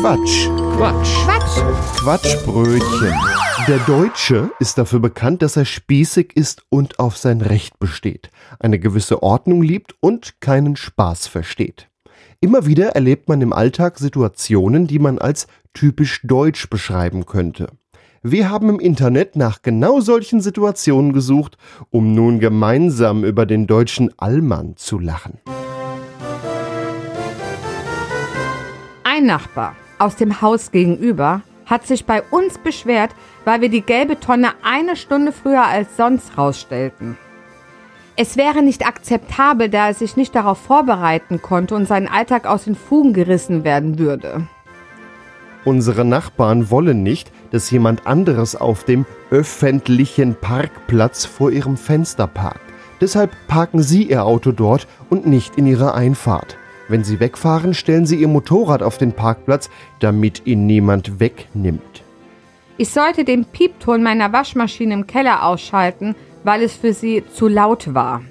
Quatsch. Quatsch. Quatsch. Quatschbrötchen. Der Deutsche ist dafür bekannt, dass er spießig ist und auf sein Recht besteht, eine gewisse Ordnung liebt und keinen Spaß versteht. Immer wieder erlebt man im Alltag Situationen, die man als typisch deutsch beschreiben könnte. Wir haben im Internet nach genau solchen Situationen gesucht, um nun gemeinsam über den deutschen Allmann zu lachen. Ein Nachbar aus dem Haus gegenüber hat sich bei uns beschwert, weil wir die gelbe Tonne eine Stunde früher als sonst rausstellten. Es wäre nicht akzeptabel, da er sich nicht darauf vorbereiten konnte und sein Alltag aus den Fugen gerissen werden würde. Unsere Nachbarn wollen nicht, dass jemand anderes auf dem öffentlichen Parkplatz vor ihrem Fenster parkt. Deshalb parken sie ihr Auto dort und nicht in ihrer Einfahrt. Wenn sie wegfahren, stellen sie ihr Motorrad auf den Parkplatz, damit ihn niemand wegnimmt. Ich sollte den Piepton meiner Waschmaschine im Keller ausschalten, weil es für sie zu laut war.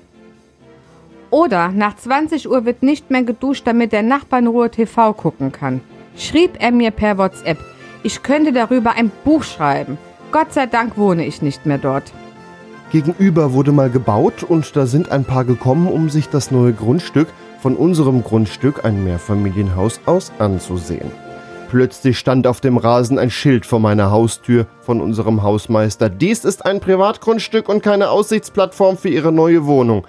Oder nach 20 Uhr wird nicht mehr geduscht, damit der Nachbar in Ruhe TV gucken kann. Schrieb er mir per WhatsApp, ich könnte darüber ein Buch schreiben. Gott sei Dank wohne ich nicht mehr dort. Gegenüber wurde mal gebaut und da sind ein paar gekommen, um sich das neue Grundstück von unserem Grundstück, ein Mehrfamilienhaus, aus anzusehen. Plötzlich stand auf dem Rasen ein Schild vor meiner Haustür von unserem Hausmeister. Dies ist ein Privatgrundstück und keine Aussichtsplattform für Ihre neue Wohnung.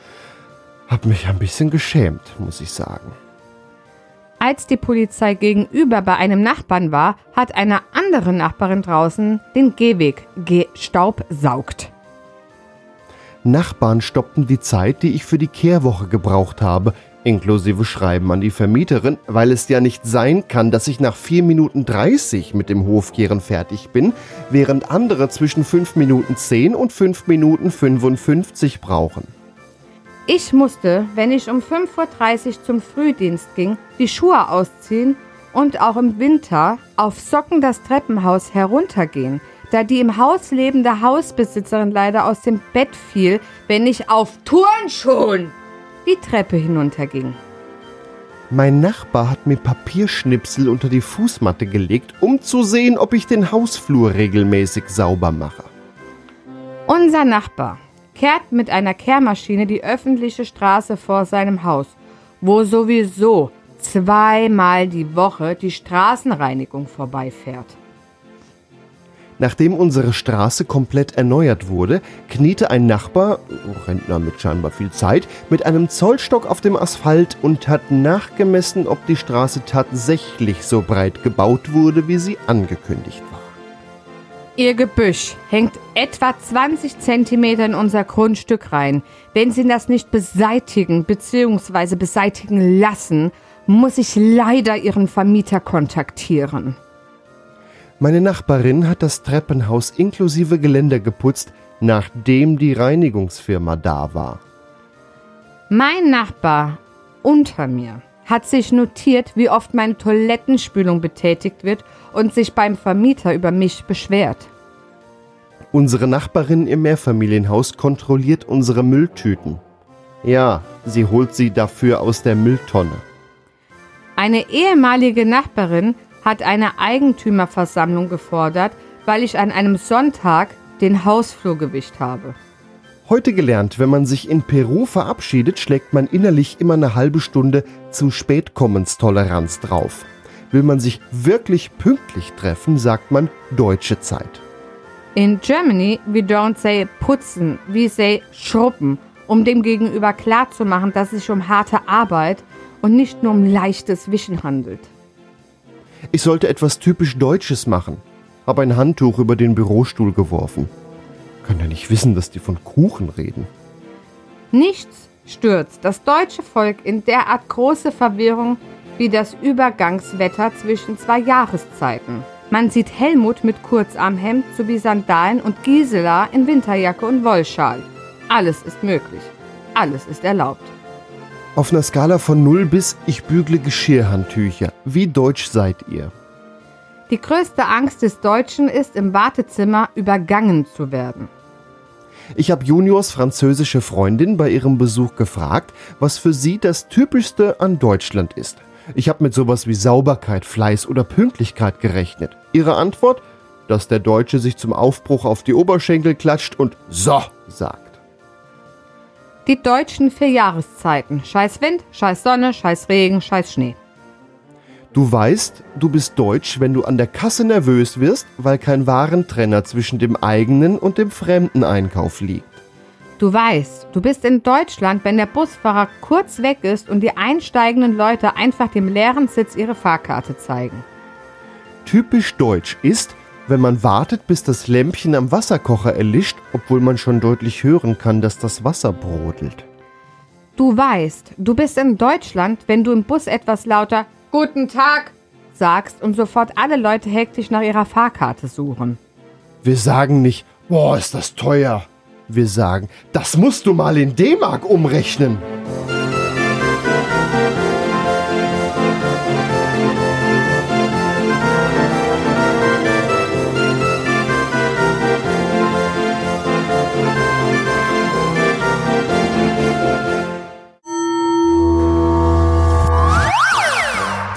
Hab mich ein bisschen geschämt, muss ich sagen. Als die Polizei gegenüber bei einem Nachbarn war, hat eine andere Nachbarin draußen den Gehweg gestaubsaugt. Nachbarn stoppten die Zeit, die ich für die Kehrwoche gebraucht habe, inklusive Schreiben an die Vermieterin, weil es ja nicht sein kann, dass ich nach 4 Minuten 30 mit dem Hofkehren fertig bin, während andere zwischen 5 Minuten 10 und 5 Minuten 55 brauchen. Ich musste, wenn ich um 5.30 Uhr zum Frühdienst ging, die Schuhe ausziehen und auch im Winter auf Socken das Treppenhaus heruntergehen, da die im Haus lebende Hausbesitzerin leider aus dem Bett fiel, wenn ich auf Turnschuhen die Treppe hinunterging. Mein Nachbar hat mir Papierschnipsel unter die Fußmatte gelegt, um zu sehen, ob ich den Hausflur regelmäßig sauber mache. Unser Nachbar kehrt mit einer Kehrmaschine die öffentliche Straße vor seinem Haus, wo sowieso zweimal die Woche die Straßenreinigung vorbeifährt. Nachdem unsere Straße komplett erneuert wurde, kniete ein Nachbar, Rentner mit scheinbar viel Zeit, mit einem Zollstock auf dem Asphalt und hat nachgemessen, ob die Straße tatsächlich so breit gebaut wurde, wie sie angekündigt war. Ihr Gebüsch hängt etwa 20 Zentimeter in unser Grundstück rein. Wenn Sie das nicht beseitigen bzw. beseitigen lassen, muss ich leider Ihren Vermieter kontaktieren. Meine Nachbarin hat das Treppenhaus inklusive Geländer geputzt, nachdem die Reinigungsfirma da war. Mein Nachbar unter mir hat sich notiert, wie oft meine Toilettenspülung betätigt wird und sich beim Vermieter über mich beschwert. Unsere Nachbarin im Mehrfamilienhaus kontrolliert unsere Mülltüten. Ja, sie holt sie dafür aus der Mülltonne. Eine ehemalige Nachbarin hat eine Eigentümerversammlung gefordert, weil ich an einem Sonntag den Hausflur gewischt habe. Heute gelernt, wenn man sich in Peru verabschiedet, schlägt man innerlich immer eine halbe Stunde zu Spätkommenstoleranz drauf. Will man sich wirklich pünktlich treffen, sagt man deutsche Zeit. In Germany, we don't say putzen, we say schruppen, um dem Gegenüber klarzumachen, dass es sich um harte Arbeit und nicht nur um leichtes Wischen handelt. Ich sollte etwas typisch Deutsches machen. Hab ein Handtuch über den Bürostuhl geworfen. Kann ja nicht wissen, dass die von Kuchen reden. Nichts stürzt das deutsche Volk in derart große Verwirrung wie das Übergangswetter zwischen zwei Jahreszeiten. Man sieht Helmut mit Kurzarmhemd sowie Sandalen und Gisela in Winterjacke und Wollschal. Alles ist möglich. Alles ist erlaubt. Auf einer Skala von 0 bis ich bügle Geschirrhandtücher. Wie deutsch seid ihr? Die größte Angst des Deutschen ist, im Wartezimmer übergangen zu werden. Ich habe Juniors französische Freundin bei ihrem Besuch gefragt, was für sie das Typischste an Deutschland ist. Ich habe mit sowas wie Sauberkeit, Fleiß oder Pünktlichkeit gerechnet. Ihre Antwort? Dass der Deutsche sich zum Aufbruch auf die Oberschenkel klatscht und so sagt. Die deutschen vier Jahreszeiten. Scheiß Wind, scheiß Sonne, scheiß Regen, scheiß Schnee. Du weißt, du bist deutsch, wenn du an der Kasse nervös wirst, weil kein Warentrenner zwischen dem eigenen und dem fremden Einkauf liegt. Du weißt, du bist in Deutschland, wenn der Busfahrer kurz weg ist und die einsteigenden Leute einfach dem leeren Sitz ihre Fahrkarte zeigen. Typisch deutsch ist, wenn man wartet, bis das Lämpchen am Wasserkocher erlischt, obwohl man schon deutlich hören kann, dass das Wasser brodelt. Du weißt, du bist in Deutschland, wenn du im Bus etwas lauter Guten Tag sagst und sofort alle Leute hektisch nach ihrer Fahrkarte suchen. Wir sagen nicht, boah, ist das teuer. Wir sagen, das musst du mal in D-Mark umrechnen.